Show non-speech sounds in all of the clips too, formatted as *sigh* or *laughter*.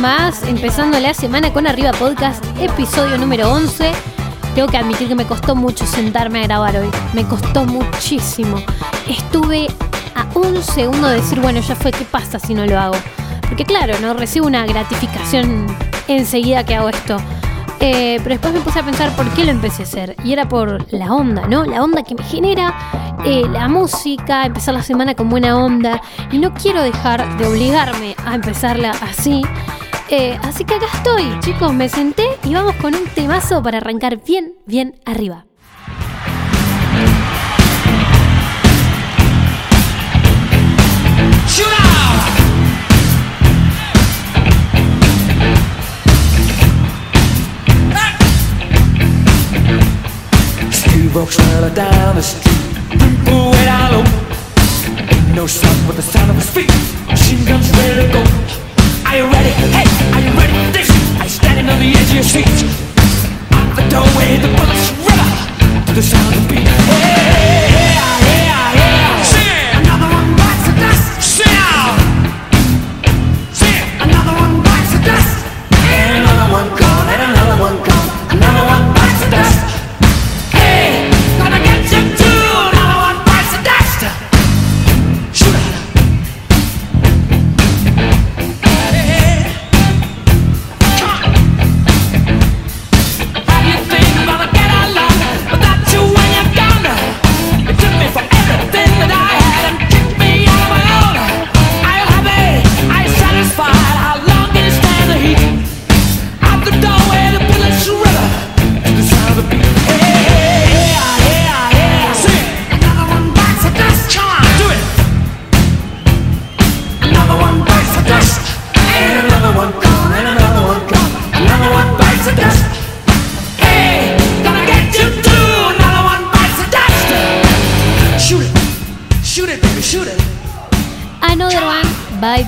más, empezando la semana con Arriba Podcast, episodio número 11. Tengo que admitir que me costó mucho sentarme a grabar hoy, me costó muchísimo. Estuve a un segundo de decir, bueno, ya fue, ¿qué pasa si no lo hago? Porque claro, no recibo una gratificación enseguida que hago esto. Eh, pero después me puse a pensar por qué lo empecé a hacer. Y era por la onda, ¿no? La onda que me genera eh, la música, empezar la semana con buena onda. Y no quiero dejar de obligarme a empezarla así. Eh, así que acá estoy, chicos, me senté y vamos con un temazo para arrancar bien, bien arriba.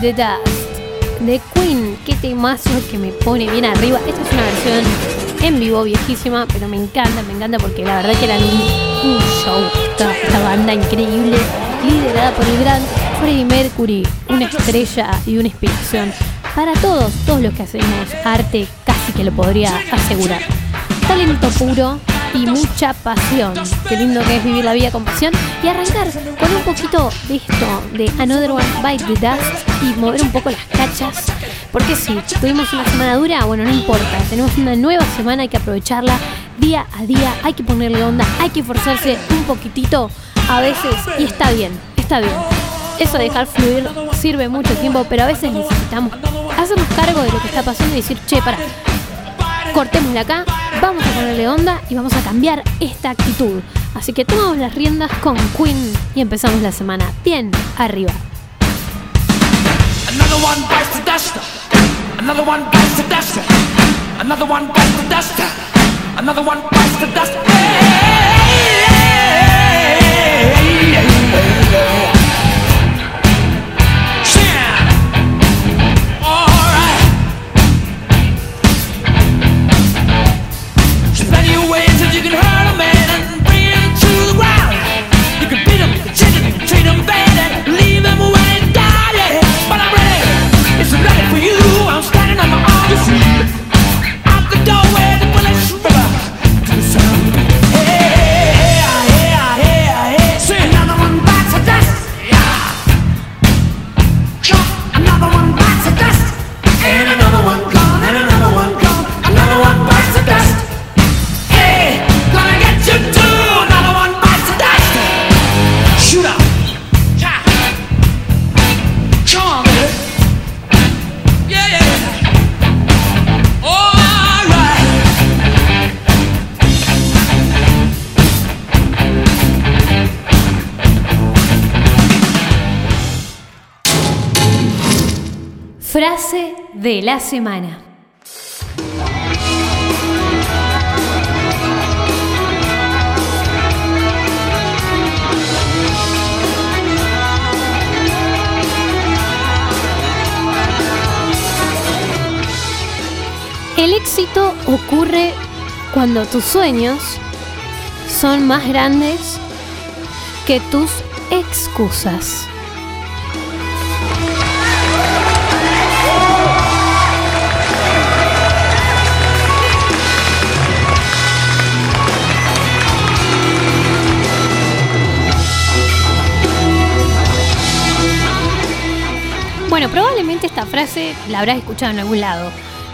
The Dust de Queen. Qué temazo que me pone bien arriba. Esta es una versión en vivo viejísima, pero me encanta, me encanta porque la verdad que era un, show. Esta, esta banda increíble, liderada por el gran Freddie Mercury, una estrella y una inspiración para todos, todos los que hacemos arte, casi que lo podría asegurar. Talento puro y mucha pasión. Qué lindo que es vivir la vida con pasión y arrancar con un poquito de esto, de Another One Bite the Dust y mover un poco las cachas. Porque si tuvimos una semana dura, bueno, no importa. Tenemos una nueva semana, hay que aprovecharla día a día, hay que ponerle onda, hay que esforzarse un poquitito a veces y está bien, está bien. Eso de dejar fluir sirve mucho tiempo, pero a veces necesitamos hacernos cargo de lo que está pasando y decir, che, para, cortémosle acá, vamos a ponerle onda y vamos a cambiar esta actitud. Así que tomamos las riendas con Queen y empezamos la semana bien arriba. Another one bites the dust. Another one bites the dust. Another one bites the dust. Another one bites the dust. Alright. La semana. El éxito ocurre cuando tus sueños son más grandes que tus excusas. Bueno, probablemente esta frase la habrás escuchado en algún lado.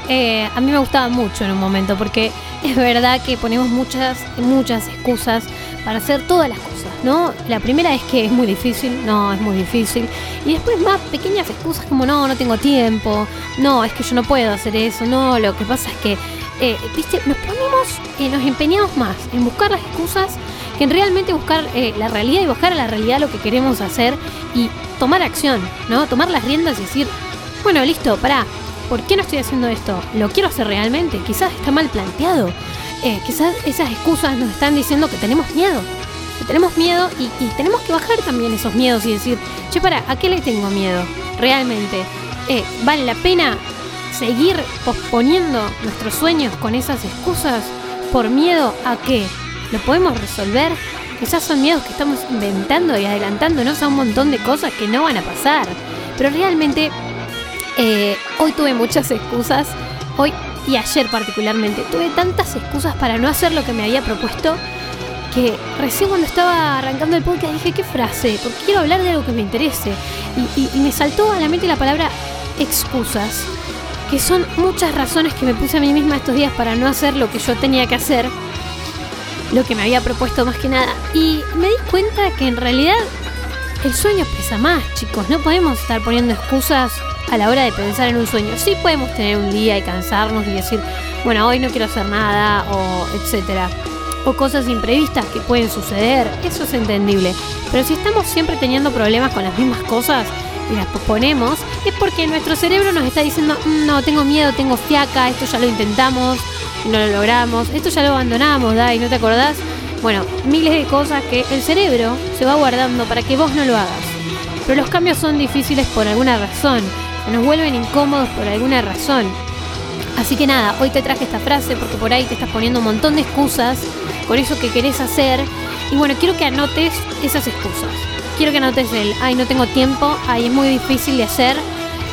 Eh, a mí me gustaba mucho en un momento porque es verdad que ponemos muchas, muchas excusas para hacer todas las cosas, ¿no? La primera es que es muy difícil, no, es muy difícil. Y después más pequeñas excusas como no, no tengo tiempo, no, es que yo no puedo hacer eso, no, lo que pasa es que, eh, viste, nos ponemos, y nos empeñamos más en buscar las excusas que en realmente buscar eh, la realidad y buscar a la realidad lo que queremos hacer y tomar acción, ¿no? Tomar las riendas y decir, bueno, listo, pará, ¿por qué no estoy haciendo esto? ¿Lo quiero hacer realmente? Quizás está mal planteado. Eh, quizás esas excusas nos están diciendo que tenemos miedo. Que tenemos miedo y, tenemos que bajar también esos miedos y decir, che, para, ¿a qué le tengo miedo? Realmente. Eh, ¿Vale la pena seguir posponiendo nuestros sueños con esas excusas por miedo a qué? ¿Lo podemos resolver? Quizás son miedos que estamos inventando y adelantándonos a un montón de cosas que no van a pasar. Pero realmente eh, hoy tuve muchas excusas, hoy y ayer particularmente, tuve tantas excusas para no hacer lo que me había propuesto que recién cuando estaba arrancando el podcast dije, ¿qué frase? Porque quiero hablar de algo que me interese. Y, y me saltó a la mente la palabra excusas, que son muchas razones que me puse a mí misma estos días para no hacer lo que yo tenía que hacer, lo que me había propuesto más que nada. Y me di cuenta que en realidad el sueño pesa más, chicos. No podemos estar poniendo excusas a la hora de pensar en un sueño. Sí podemos tener un día y cansarnos y decir, bueno, hoy no quiero hacer nada o etcétera. O cosas imprevistas que pueden suceder, eso es entendible. Pero si estamos siempre teniendo problemas con las mismas cosas y las posponemos, es porque nuestro cerebro nos está diciendo, "Mm, no, tengo miedo, tengo fiaca, esto ya lo intentamos, no lo logramos, esto ya lo abandonamos, Dai, ¿no te acordás? Bueno, miles de cosas que el cerebro se va guardando para que vos no lo hagas. Pero los cambios son difíciles por alguna razón, nos vuelven incómodos por alguna razón. Así que nada, hoy te traje esta frase porque por ahí te estás poniendo un montón de excusas con eso que querés hacer. Y bueno, quiero que anotes esas excusas. Quiero que anotes el, ay, no tengo tiempo, ay, es muy difícil de hacer.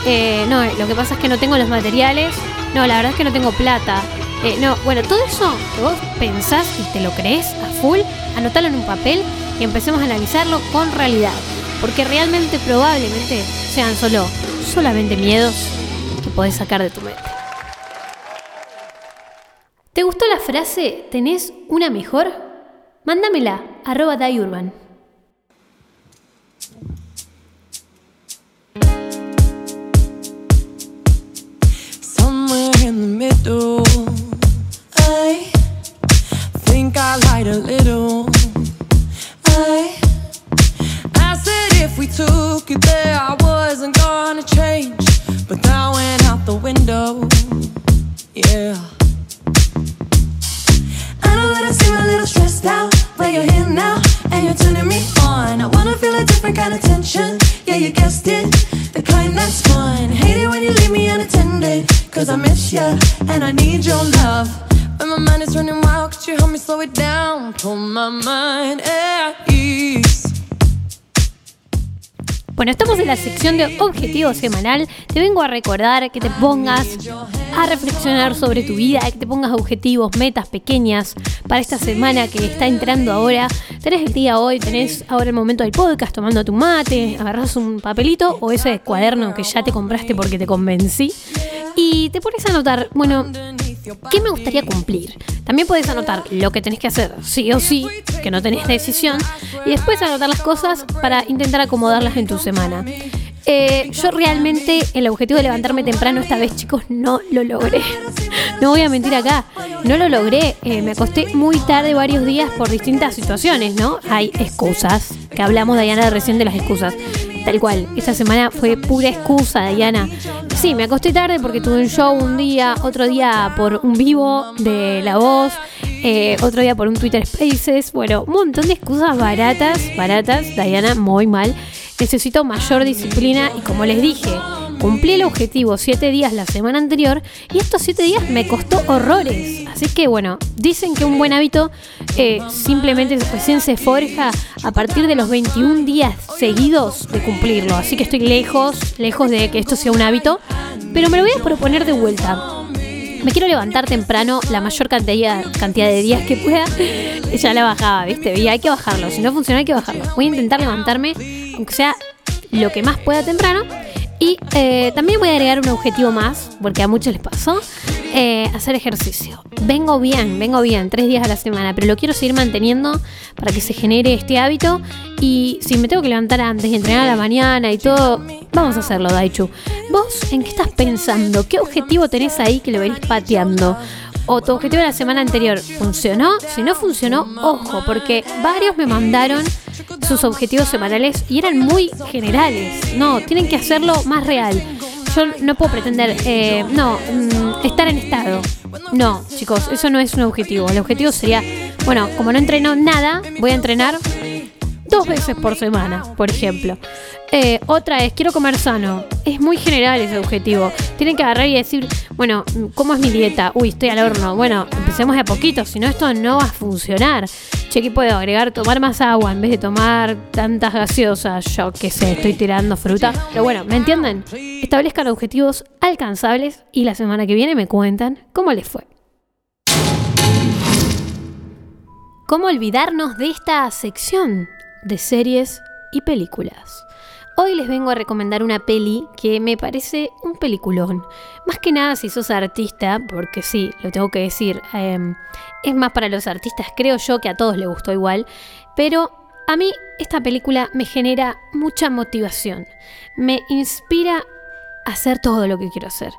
Eh, no, lo que pasa es que no tengo los materiales. No, la verdad es que no tengo plata. Eh, no, bueno, todo eso que vos pensás y te lo crees a full, anotalo en un papel y empecemos a analizarlo con realidad. Porque realmente, probablemente, sean solo, solamente miedos que podés sacar de tu mente. ¿Te gustó la frase? ¿Tenés una mejor? Mándamela, arroba middle, I think I lied a little. I, I said if we took it there, I wasn't gonna change, but that went out the window. Yeah. I know that I seem a little stressed out, but you're here now and you're turning me on. I wanna feel a different kind of tension. Yeah, you guessed it, the kind that's fun. Hate it when you leave me unattended, cause I miss you and I need your love. Bueno, estamos en la sección de objetivo semanal. Te vengo a recordar que te pongas a reflexionar sobre tu vida, que te pongas objetivos, metas pequeñas para esta semana que está entrando ahora. Tenés el día hoy, tenés ahora el momento del podcast tomando tu mate, agarras un papelito o ese cuaderno que ya te compraste porque te convencí y te pones a anotar, bueno, ¿qué me gustaría cumplir? También puedes anotar lo que tenés que hacer, sí o sí, que no tenés decisión, y después anotar las cosas para intentar acomodarlas en tu semana. Eh, yo realmente el objetivo de levantarme temprano esta vez, chicos, no lo logré. *laughs* No voy a mentir acá, no lo logré. Eh, me acosté muy tarde varios días por distintas situaciones, ¿no? Hay excusas, que hablamos, Diana, recién de las excusas. Tal cual, esta semana fue pura excusa, Diana. Sí, me acosté tarde porque tuve un show un día, otro día por un vivo de La Voz, eh, otro día por un Twitter Spaces. Bueno, un montón de excusas baratas, baratas, Diana, muy mal. Necesito mayor disciplina y como les dije, cumplí el objetivo 7 días la semana anterior y estos 7 días me costó horrores. Así que bueno, dicen que un buen hábito eh, simplemente recién se forja a partir de los 21 días seguidos de cumplirlo. Así que estoy lejos, lejos de que esto sea un hábito, pero me lo voy a proponer de vuelta. Me quiero levantar temprano la mayor cantidad, cantidad de días que pueda. *laughs* Ya la bajaba, ¿viste? Y hay que bajarlo. Si no funciona, hay que bajarlo. Voy a intentar levantarme, aunque sea lo que más pueda temprano. Y eh, también voy a agregar un objetivo más, porque a muchos les pasó, eh, hacer ejercicio. Vengo bien, vengo bien, tres días a la semana, pero lo quiero seguir manteniendo para que se genere este hábito. Y si me tengo que levantar antes y entrenar a la mañana y todo, vamos a hacerlo, Daichu. ¿Vos en qué estás pensando? ¿Qué objetivo tenés ahí que lo venís pateando? o tu objetivo de la semana anterior funcionó. Si no funcionó, ojo, porque varios me mandaron sus objetivos semanales y eran muy generales. No, tienen que hacerlo más real. Yo no puedo pretender, eh, no, mm, estar en estado. No, chicos, eso no es un objetivo. El objetivo sería, bueno, como no entreno nada, voy a entrenar dos veces por semana, por ejemplo. Eh, otra es, quiero comer sano. Es muy general ese objetivo. Tienen que agarrar y decir, bueno, ¿cómo es mi dieta? Uy, estoy al horno. Bueno, empecemos de a poquito, si no esto no va a funcionar. Che, ¿qué puedo agregar? Tomar más agua en vez de tomar tantas gaseosas. Yo qué sé, estoy tirando fruta. Pero bueno, ¿me entienden? Establezcan objetivos alcanzables y la semana que viene me cuentan cómo les fue. ¿Cómo olvidarnos de esta sección de series y películas? Hoy les vengo a recomendar una peli que me parece un peliculón. Más que nada si sos artista, porque sí, lo tengo que decir, em, es más para los artistas, creo yo que a todos les gustó igual, pero a mí esta película me genera mucha motivación, me inspira a hacer todo lo que quiero hacer.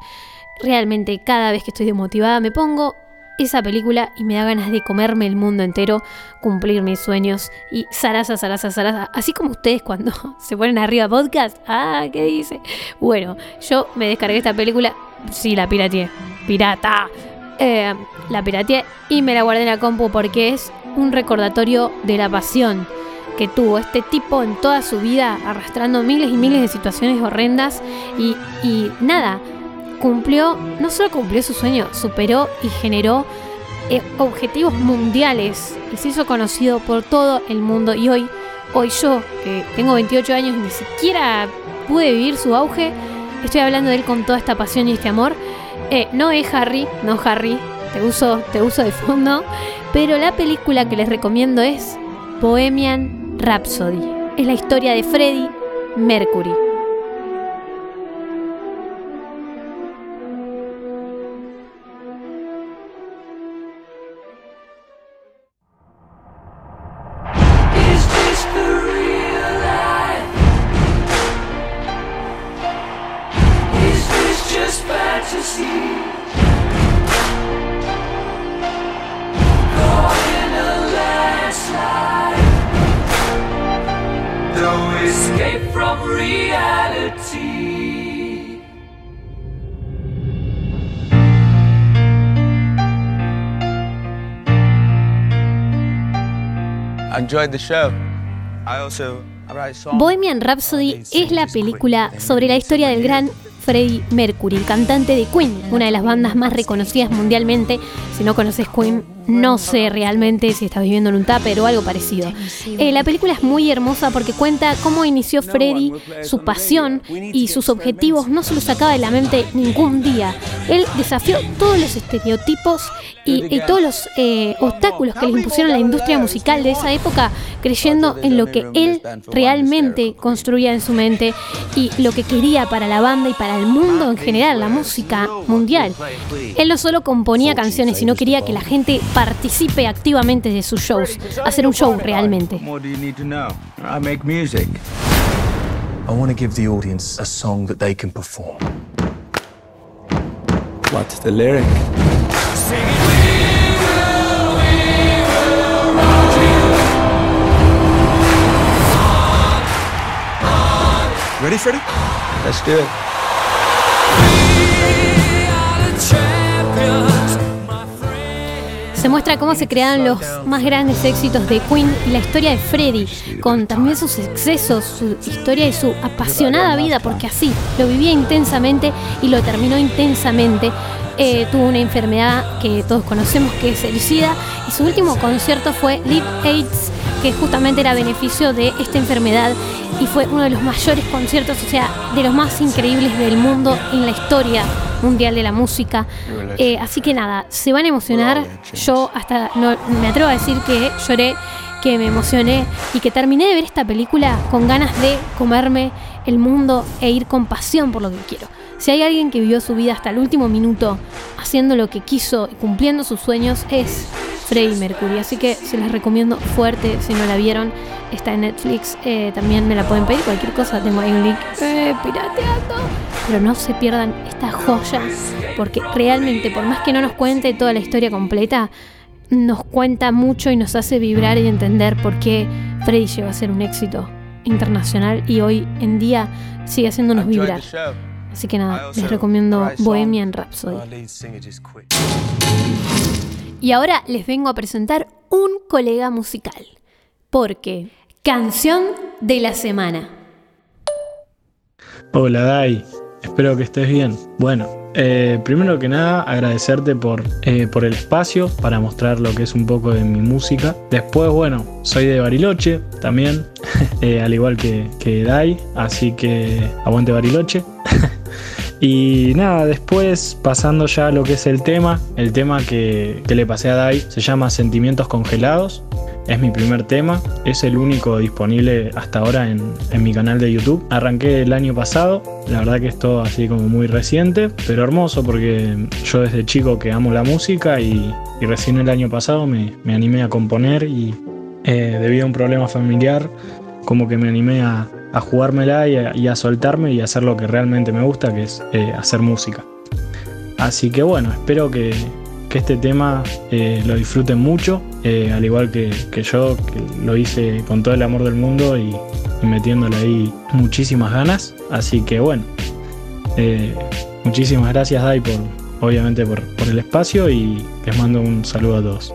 Realmente cada vez que estoy desmotivada me pongo esa película y me da ganas de comerme el mundo entero, cumplir mis sueños y zaraza, zaraza, zaraza. Así como ustedes cuando *laughs* se ponen arriba podcast. Ah, ¿qué dice? Bueno, yo me descargué esta película. Sí, la pirateé. Pirata. Eh, la pirateé y me la guardé en la compu porque es un recordatorio de la pasión que tuvo este tipo en toda su vida, arrastrando miles y miles de situaciones horrendas y, y nada, cumplió, no solo cumplió su sueño, superó y generó eh, objetivos mundiales y se hizo conocido por todo el mundo. Y hoy, hoy yo, que tengo 28 años, ni siquiera pude vivir su auge, estoy hablando de él con toda esta pasión y este amor. Eh, no es Harry, no Harry, te uso, te uso de fondo, pero la película que les recomiendo es Bohemian Rhapsody. Es la historia de Freddie Mercury. Bohemian Rhapsody es la película sobre la historia del gran Freddie Mercury, el cantante de Queen, una de las bandas más reconocidas mundialmente. Si no conoces Queen, no sé realmente si estás viviendo en un tupper o algo parecido. Eh, la película es muy hermosa porque cuenta cómo inició Freddie, su pasión y sus objetivos no se los sacaba de la mente ningún día. Él desafió todos los estereotipos y, y todos los eh, obstáculos que le impusieron la industria musical de esa época, creyendo en lo que él realmente construía en su mente y lo que quería para la banda y para el mundo en general, la música mundial. Él no solo componía canciones, sino quería que la gente participe activamente de sus shows, hacer un show realmente. I make music. I want to give the audience a song that they can perform. What's the lyric? Ready, Freddie? Let's do it. Se muestra cómo se crearon los más grandes éxitos de Queen y la historia de Freddie, con también sus excesos, su historia y su apasionada vida, porque así lo vivía intensamente y lo terminó intensamente. Eh, tuvo una enfermedad que todos conocemos que es el SIDA y su último concierto fue Live AIDS, que justamente era beneficio de esta enfermedad y fue uno de los mayores conciertos, o sea, de los más increíbles del mundo en la historia mundial de la música. Eh, así que nada, se van a emocionar. Yo hasta no, me atrevo a decir que lloré. que me emocioné y que terminé de ver esta película con ganas de comerme el mundo e ir con pasión por lo que quiero. Si hay alguien que vivió su vida hasta el último minuto haciendo lo que quiso y cumpliendo sus sueños es Freddie Mercury. Así que se les recomiendo fuerte si no la vieron. Está en Netflix. eh, también me la pueden pedir. Cualquier cosa. Tengo ahí un link eh, pirateando. Pero no se pierdan esta joya. Porque realmente, por más que no nos cuente toda la historia completa, nos cuenta mucho y nos hace vibrar y entender por qué Freddie llegó a ser un éxito internacional y hoy en día sigue haciéndonos vibrar. Así que nada, les recomiendo. Bohemian Rhapsody. Y ahora les vengo a presentar un colega musical. Porque canción de la semana. Hola Dai, espero que estés bien. Bueno, eh, primero que nada agradecerte por, eh, por el espacio para mostrar lo que es un poco de mi música. Después, bueno, soy de Bariloche también, *laughs* eh, al igual que, que Dai, así que aguante Bariloche. Y nada, después pasando ya a lo que es el tema, el tema que, que le pasé a Dai se llama Sentimientos Congelados. Es mi primer tema, es el único disponible hasta ahora en, en mi canal de YouTube. Arranqué el año pasado, la verdad que es todo así como muy reciente, pero hermoso porque yo desde chico que amo la música y, y recién el año pasado me, me animé a componer y eh, debido a un problema familiar como que me animé a, a jugármela y a, y a soltarme y a hacer lo que realmente me gusta, que es eh, hacer música. Así que bueno, espero que, este tema eh, lo disfruten mucho, eh, al igual que, yo, que lo hice con todo el amor del mundo y, metiéndole ahí muchísimas ganas. Así que bueno, muchísimas gracias Dai por, obviamente por el espacio y les mando un saludo a todos.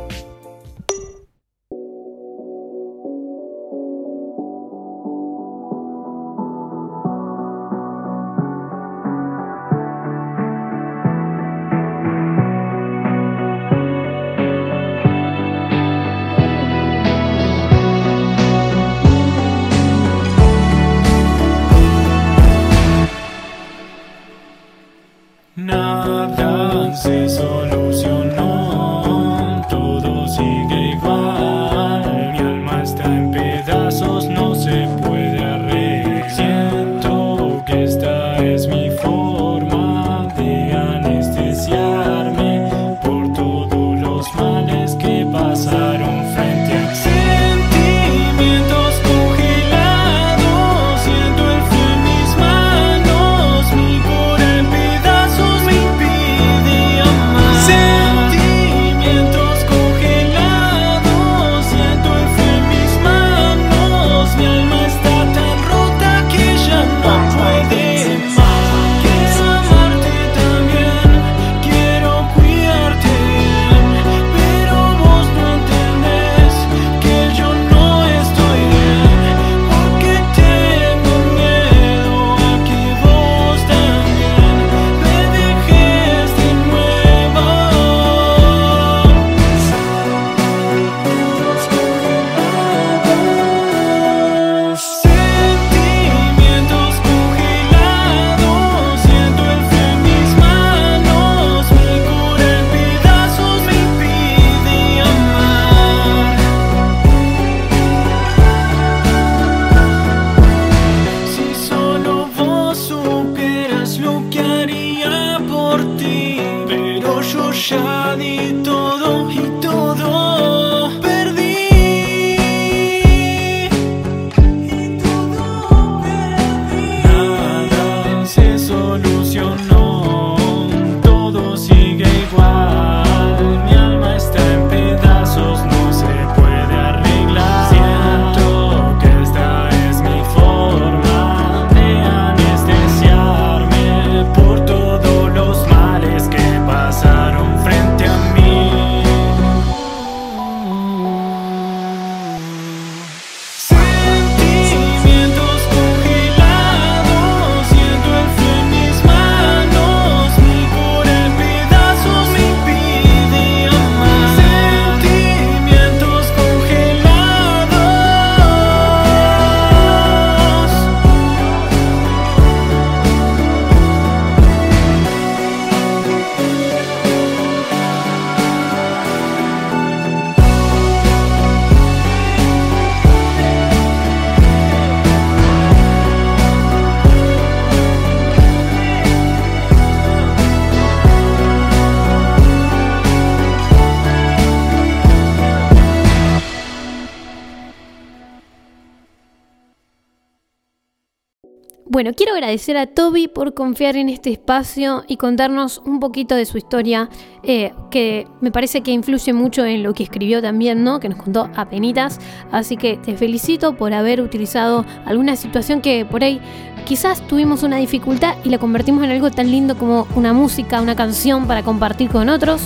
Bueno, quiero agradecer a Toby por confiar en este espacio y contarnos un poquito de su historia, eh, que me parece que influye mucho en lo que escribió también, ¿no? Que nos contó a penitas. Así que te felicito por haber utilizado alguna situación que por ahí quizás tuvimos una dificultad y la convertimos en algo tan lindo como una música, una canción para compartir con otros.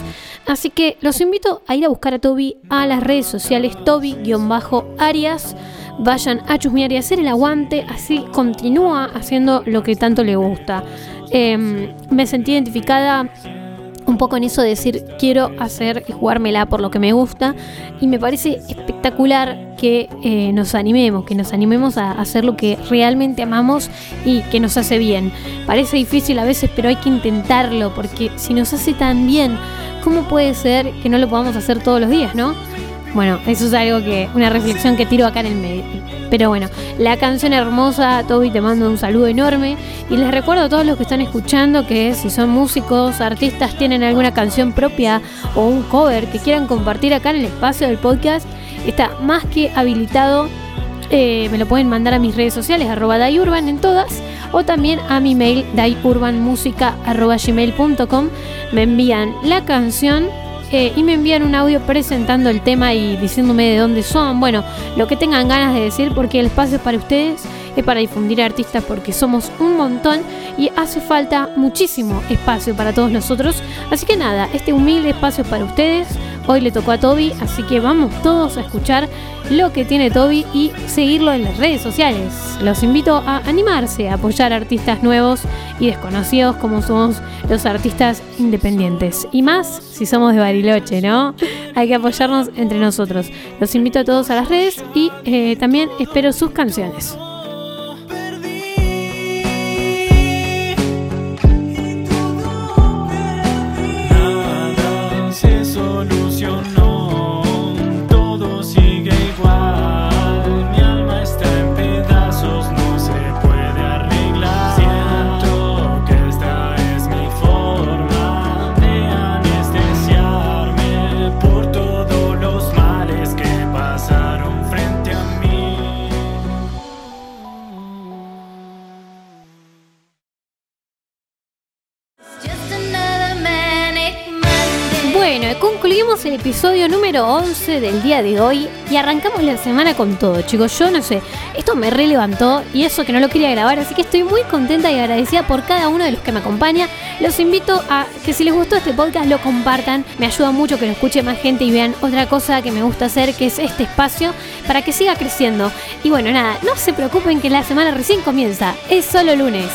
Así que los invito a ir a buscar a Toby a las redes sociales Toby-Arias vayan a chusmear y hacer el aguante, así continúa haciendo lo que tanto le gusta. Em, me sentí identificada un poco en eso de decir quiero hacer y jugármela por lo que me gusta y me parece espectacular que eh, nos animemos, que nos animemos a hacer lo que realmente amamos y que nos hace bien. Parece difícil a veces, pero hay que intentarlo porque si nos hace tan bien, ¿cómo puede ser que no lo podamos hacer todos los días, no? Bueno, eso es algo que, una reflexión que tiro acá en el medio. Pero bueno, la canción hermosa, Toby, te mando un saludo enorme. Y les recuerdo a todos los que están escuchando que si son músicos, artistas, tienen alguna canción propia o un cover que quieran compartir acá en el espacio del podcast, está más que habilitado. Eh, me lo pueden mandar a mis redes sociales, arroba dayurban en todas, o también a mi mail dayurbanmusica.gmail.com. Me envían la canción y me envían un audio presentando el tema y diciéndome de dónde son, bueno, lo que tengan ganas de decir, porque el espacio es para ustedes, es para difundir artistas, porque somos un montón y hace falta muchísimo espacio para todos nosotros. Así que nada, este humilde espacio es para ustedes. Hoy le tocó a Toby, así que vamos todos a escuchar lo que tiene Toby y seguirlo en las redes sociales. Los invito a animarse, a apoyar artistas nuevos y desconocidos como somos los artistas independientes. Y más si somos de Bariloche, ¿no? *laughs* Hay que apoyarnos entre nosotros. Los invito a todos a las redes y eh, también espero sus canciones. Concluimos el episodio número 11 del día de hoy y arrancamos la semana con todo, chicos. Yo no sé, esto me relevantó y eso que no lo quería grabar, así que estoy muy contenta y agradecida por cada uno de los que me acompaña. Los invito a que si les gustó este podcast lo compartan, me ayuda mucho que lo escuche más gente y vean otra cosa que me gusta hacer, que es este espacio, para que siga creciendo. Y bueno, nada, no se preocupen que la semana recién comienza, es solo lunes.